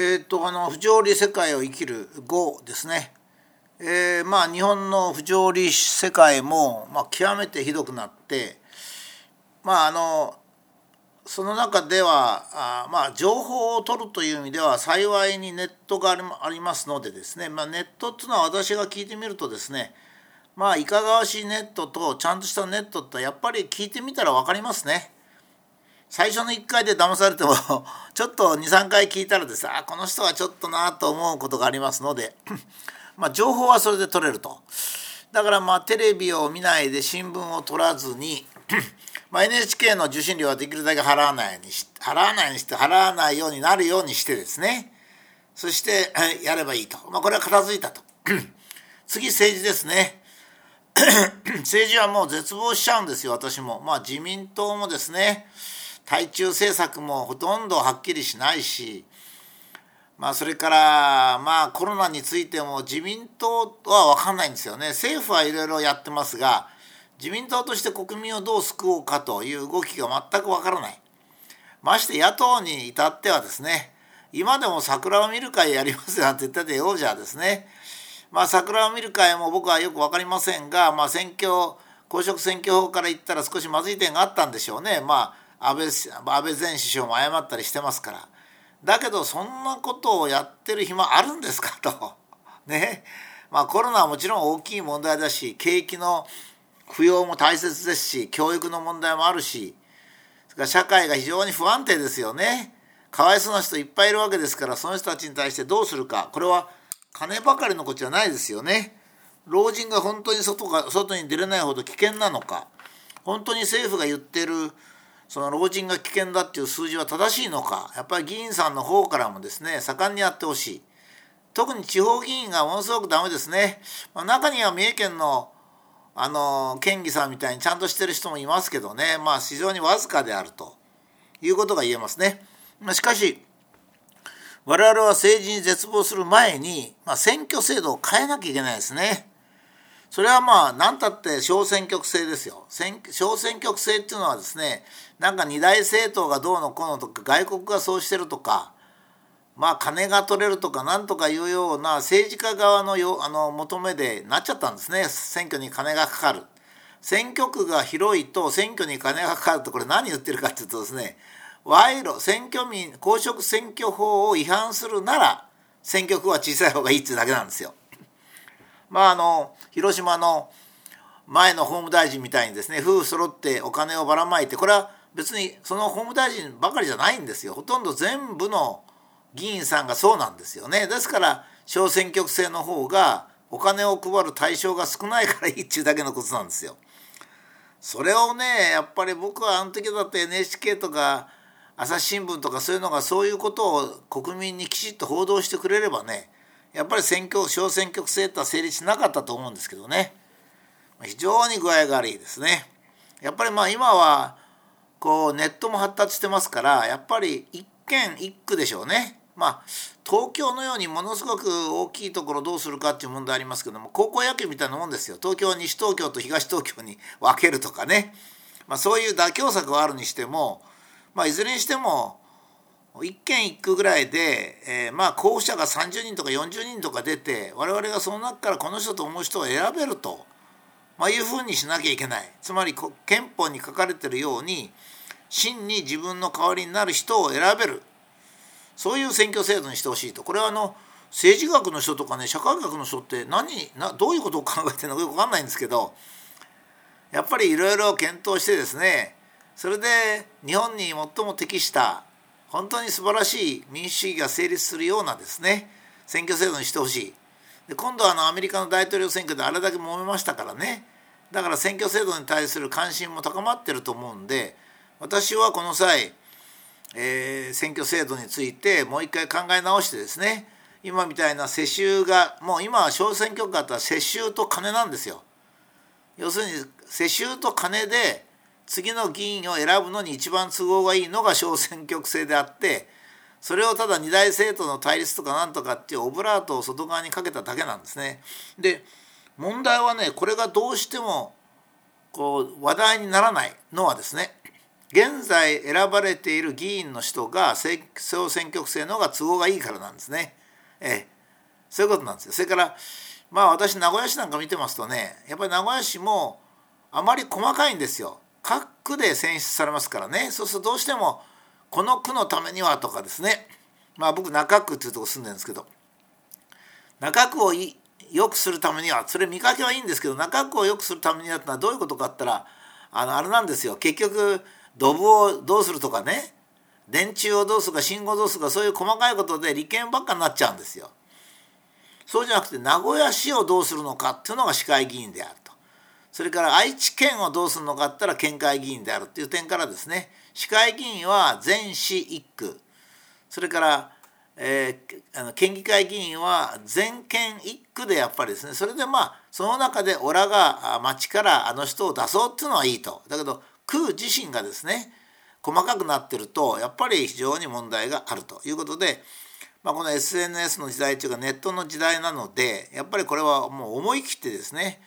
えーと、あの不条理世界を生きる語ですね、えー、まあ日本の不条理世界も、まあ、極めてひどくなってまああのその中ではあまあ情報を取るという意味では幸いにネットがありますのでですね、まあ、ネットっていうのは私が聞いてみるとですねまあいかがわしいネットとちゃんとしたネットってやっぱり聞いてみたら分かりますね。最初の1回で騙されても ちょっと23回聞いたらですあこの人はちょっとなと思うことがありますのでまあ情報はそれで取れると。だからまあテレビを見ないで新聞を取らずにまあ NHK の受信料はできるだけ払わないようにし払わないようにして払わないようになるようにしてですね。そして やればいいと、まあ、これは片付いたと。次政治ですね。政治はもう絶望しちゃうんですよ私も。まあ自民党もですね。対中政策もほとんどはっきりしないしまあそれからまあコロナについても自民党は分かんないんですよね。政府はいろいろやってますが自民党として国民をどう救おうかという動きが全く分からない。まして野党に至ってはですね今でも桜を見る会やりますなんて言っててようじゃですね。まあ、桜を見る会も僕はよく分かりませんが、まあ、選挙公職選挙法から言ったら少しまずい点があったんでしょうね、まあ、安倍安倍前首相も謝ったりしてますから。だけどそんなことをやってる暇あるんですかと。ね。まあコロナはもちろん大きい問題だし景気の不要も大切ですし教育の問題もあるし社会が非常に不安定ですよね。かわいそうな人いっぱいいるわけですからその人たちに対してどうするか。これは金ばかりのことじゃないですよね。老人が本当に外が外に出れないほど危険なのか。本当に政府が言ってるその老人が危険だっていう数字は正しいのかやっぱり議員さんの方からもですね盛んにやってほしい特に地方議員がものすごくダメですね、まあ、中には三重県のあの県議さんみたいにちゃんとしてる人もいますけどねまあ非常にわずかであるということが言えますね。まあ、しかし我々は政治に絶望する前に、まあ、選挙制度を変えなきゃいけないですね。それはまあ何たって小選挙区制ですよ。小選挙区制っていうのはですねなんか二大政党がどうのこうのとか外国がそうしてるとかまあ金が取れるとかなんとかいうような政治家側のよあの求めでなっちゃったんですね選挙に金がかかる。選挙区が広いと選挙に金がかかるとこれ何言ってるかっていうとですね賄賂選挙民公職選挙法を違反するなら選挙区は小さい方がいいっていうだけなんですよ。まああの広島の前の法務大臣みたいにですね夫婦揃ってお金をばらまいてこれは別にその法務大臣ばかりじゃないんですよほとんど全部の議員さんがそうなんですよねですから小選挙区制の方がお金を配る対象が少ないからいいっていうだけのことなんですよ。それをねやっぱり僕はあの時だって NHK とか朝日新聞とかそういうのがそういうことを国民にきちっと報道してくれればねやっぱり選挙小選挙区制とは成立しなかったと思うんですけどね非常に具合が悪いですね。やっぱりまあ今はこうネットも発達してますからやっぱり一県一区でしょうね。まあ東京のようにものすごく大きいところどうするかっていう問題ありますけども高校野球みたいなもんですよ東京西東京と東東京に分けるとかね、まあ、そういう妥協策はあるにしてもまあ、いずれにしても1件1区ぐらいで、えー、まあ候補者が30人とか40人とか出て我々がその中からこの人と思う人を選べると、まあ、いうふうにしなきゃいけない。つまり憲法に書かれてるように真に自分の代わりになる人を選べる。そういう選挙制度にしてほしいと。これはあの政治学の人とかね社会学の人って何などういうことを考えてるのかよく分かんないんですけどやっぱりいろいろ検討してですねそれで日本に最も適した本当に素晴らしい民主主義が成立するようなですね選挙制度にしてほしいで今度はあのアメリカの大統領選挙であれだけ揉めましたからねだから選挙制度に対する関心も高まってると思うんで私はこの際、えー、選挙制度についてもう一回考え直してですね今みたいな世襲がもう今は小選挙区だったら世襲と金なんですよ。要するに世襲と金で次の議員を選ぶのに一番都合がいいのが小選挙区制であってそれをただ二大政党の対立とかなんとかっていうオブラートを外側にかけただけなんですね。で問題はねこれがどうしてもこう話題にならないのはですね現在選ばれている議員の人が総選挙区制の方が都合がいいからなんですね。ええ、そういうことなんですよ。それからまあ私名古屋市なんか見てますとねやっぱり名古屋市もあまり細かいんですよ。各区で選出されますからね。そうするとどうしてもこの区のためにはとかですね。まあ僕中区っていうとこ住んでるんですけど。中区を良くするためにはそれ見かけはいいんですけど中区を良くするためにはってのはどういうことかって言ったらあのあれなんですよ。結局ドブをどうするとかね。電柱をどうするか信号どうするかそういう細かいことで利権ばっかになっちゃうんですよ。そうじゃなくて名古屋市をどうするのかっていうのが市会議員であると。それから愛知県をどうするのかって言ったら県会議員であるっていう点からですね。市会議員は全市一区。それからえー、あの県議会議員は全県一区でやっぱりですね。それでまあその中でオラが町からあの人を出そうっていうのはいいと。だけど区自身がですね細かくなってるとやっぱり非常に問題があると。いうことで、まあ、この SNS の時代というかネットの時代なのでやっぱりこれはもう思い切ってですね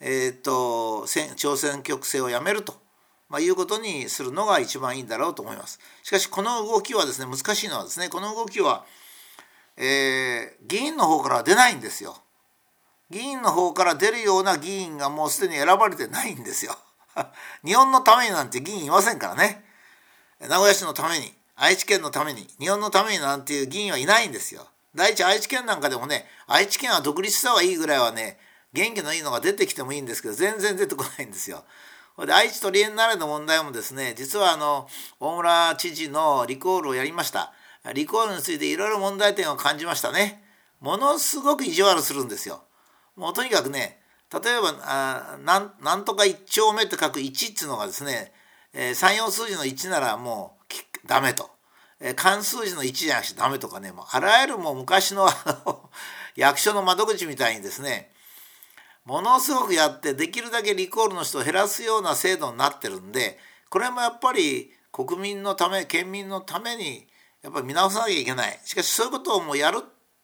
え、ー、と朝鮮局制をやめるとまあ、いうことにするのが一番いいんだろうと思います。しかしこの動きはですね難しいのはですねこの動きは、えー、議員の方からは出ないんですよ。議員の方から出るような議員がもうすでに選ばれてないんですよ。日本のためになんて議員いませんからね。名古屋市のために愛知県のために日本のためになんていう議員はいないんですよ。第一愛知県なんかでもね愛知県は独立した方がいいぐらいはね元気のいいのが出てきてもいいんですけど全然出てこないんですよ。で愛知トリエンナーレの問題もですね実はあの大村知事のリコールをやりました。リコールについていろいろ問題点を感じましたね。ものすごく意地悪するんですよ。もうとにかくね例えばあなんとか1丁目って書く1っていうのがですね、えー、34数字の1ならもうダメと、えー、漢数字の1じゃなくてダメとかねもうあらゆるもう昔の 役所の窓口みたいにですねものすごくやってできるだけリコールの人を減らすような制度になってるんでこれもやっぱり国民のため県民のためにやっぱり見直さなきゃいけない。しかしそういうことをもうやる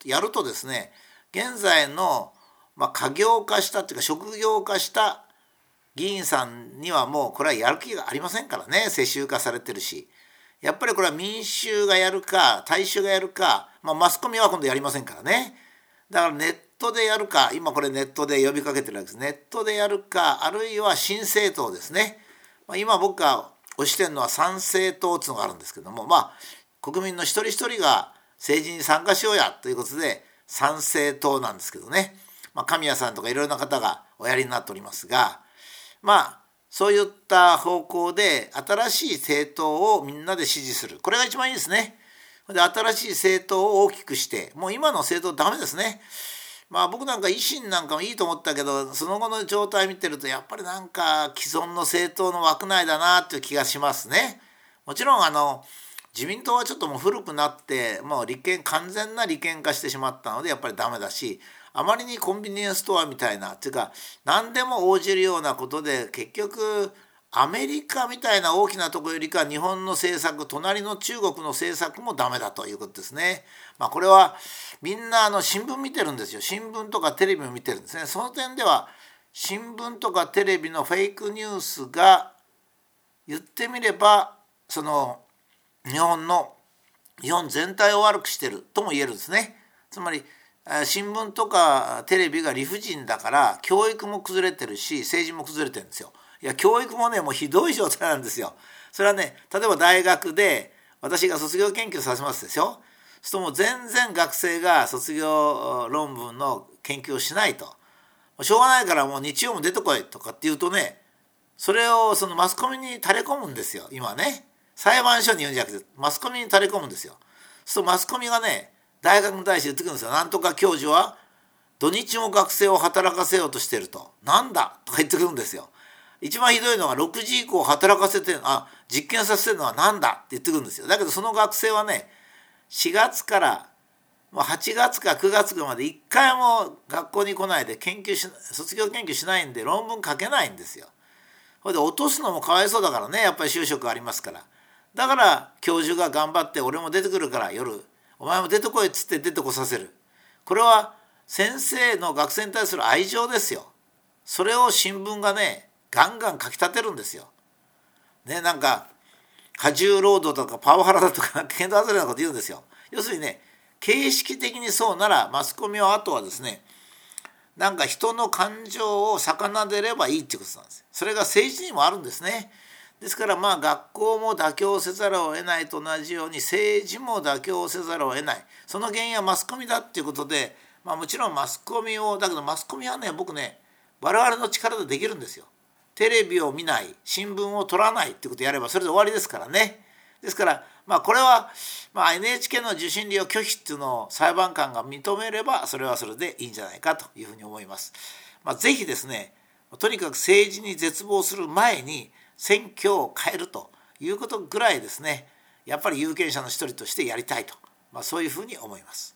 やるとですね現在の、まあ、家業化したっていうか職業化した議員さんにはもうこれはやる気がありませんからね。世襲化されてるし。やっぱりこれは民衆がやるか大衆がやるか、まあ、マスコミは今度やりませんからね。だからネットでやるか今これネットで呼びかけてるわけですネットでやるかあるいは新政党ですね、まあ、今僕が推してるのは参政党っていうのがあるんですけどもまあ国民の一人一人が政治に参加しようやということで参政党なんですけどね、まあ、神谷さんとかいろいろな方がおやりになっておりますがまあそういった方向で新しい政党をみんなで支持するこれが一番いいですね。で新しい政党を大きくしてもう今の政党ダメですね。まあ僕なんか維新なんかもいいと思ったけどその後の状態見てるとやっぱりなんか既存の政党の枠内だなっていう気がしますね。もちろんあの自民党はちょっともう古くなってもう立憲完全な利権化してしまったのでやっぱりダメだしあまりにコンビニエンスストアみたいなっていうか何でも応じるようなことで結局アメリカみたいな大きなとこよりか日本の政策隣の中国の政策もダメだということですね。まあ、これはみんなあの新聞見てるんですよ新聞とかテレビも見てるんですね。その点では新聞とかテレビのフェイクニュースが言ってみればその日本の日本全体を悪くしてるとも言えるんですね。つまり新聞とかテレビが理不尽だから教育も崩れてるし政治も崩れてるんですよ。いや教育もねもうひどい状態なんですよ。それはね例えば大学で私が卒業研究させますでしょ？するともう全然学生が卒業論文の研究をしないと。しょうがないからもう日曜も出てこいとかって言うとねそれをそのマスコミに垂れ込むんですよ。今ね。裁判所に言うんじゃなくてマスコミに垂れ込むんですよ。そうするとマスコミがね大学に対して言ってくるんですよ。なんとか教授は土日も学生を働かせようとしてると。なんだとか言ってくるんですよ。一番ひどいのは6時以降働かせてあ実験させてるのは何だ？って言ってくるんですよ。だけどその学生はね4月から8月か9月まで1回も学校に来ないで研究し卒業研究しないんで論文書けないんですよ。ほいで落とすのもかわいそうだからねやっぱり就職ありますから。だから教授が頑張って俺も出てくるから夜お前も出てこいっつって出てこさせる。これは先生の学生に対する愛情ですよ。それを新聞がねガンガン書き立てるんですよ。ねなんか過重労働とかパワハラだとか剣道外れなこと言うんですよ。要するにね形式的にそうならマスコミはあとはですねなんか人の感情を魚でればいいってことなんですそれが政治にもあるんですねですからまあ学校も妥協せざるを得ないと同じように政治も妥協せざるを得ないその原因はマスコミだっていうことでまあもちろんマスコミをだけどマスコミはね僕ね我々の力でできるんですよテレビを見ない新聞を取らないってことやればそれで終わりですからねですからまあこれは、まあ、NHK の受信料拒否っていうのを裁判官が認めればそれはそれでいいんじゃないかというふうに思います。まあ、ぜひですねとにかく政治に絶望する前に選挙を変えるということぐらいですねやっぱり有権者の一人としてやりたいと、まあ、そういうふうに思います。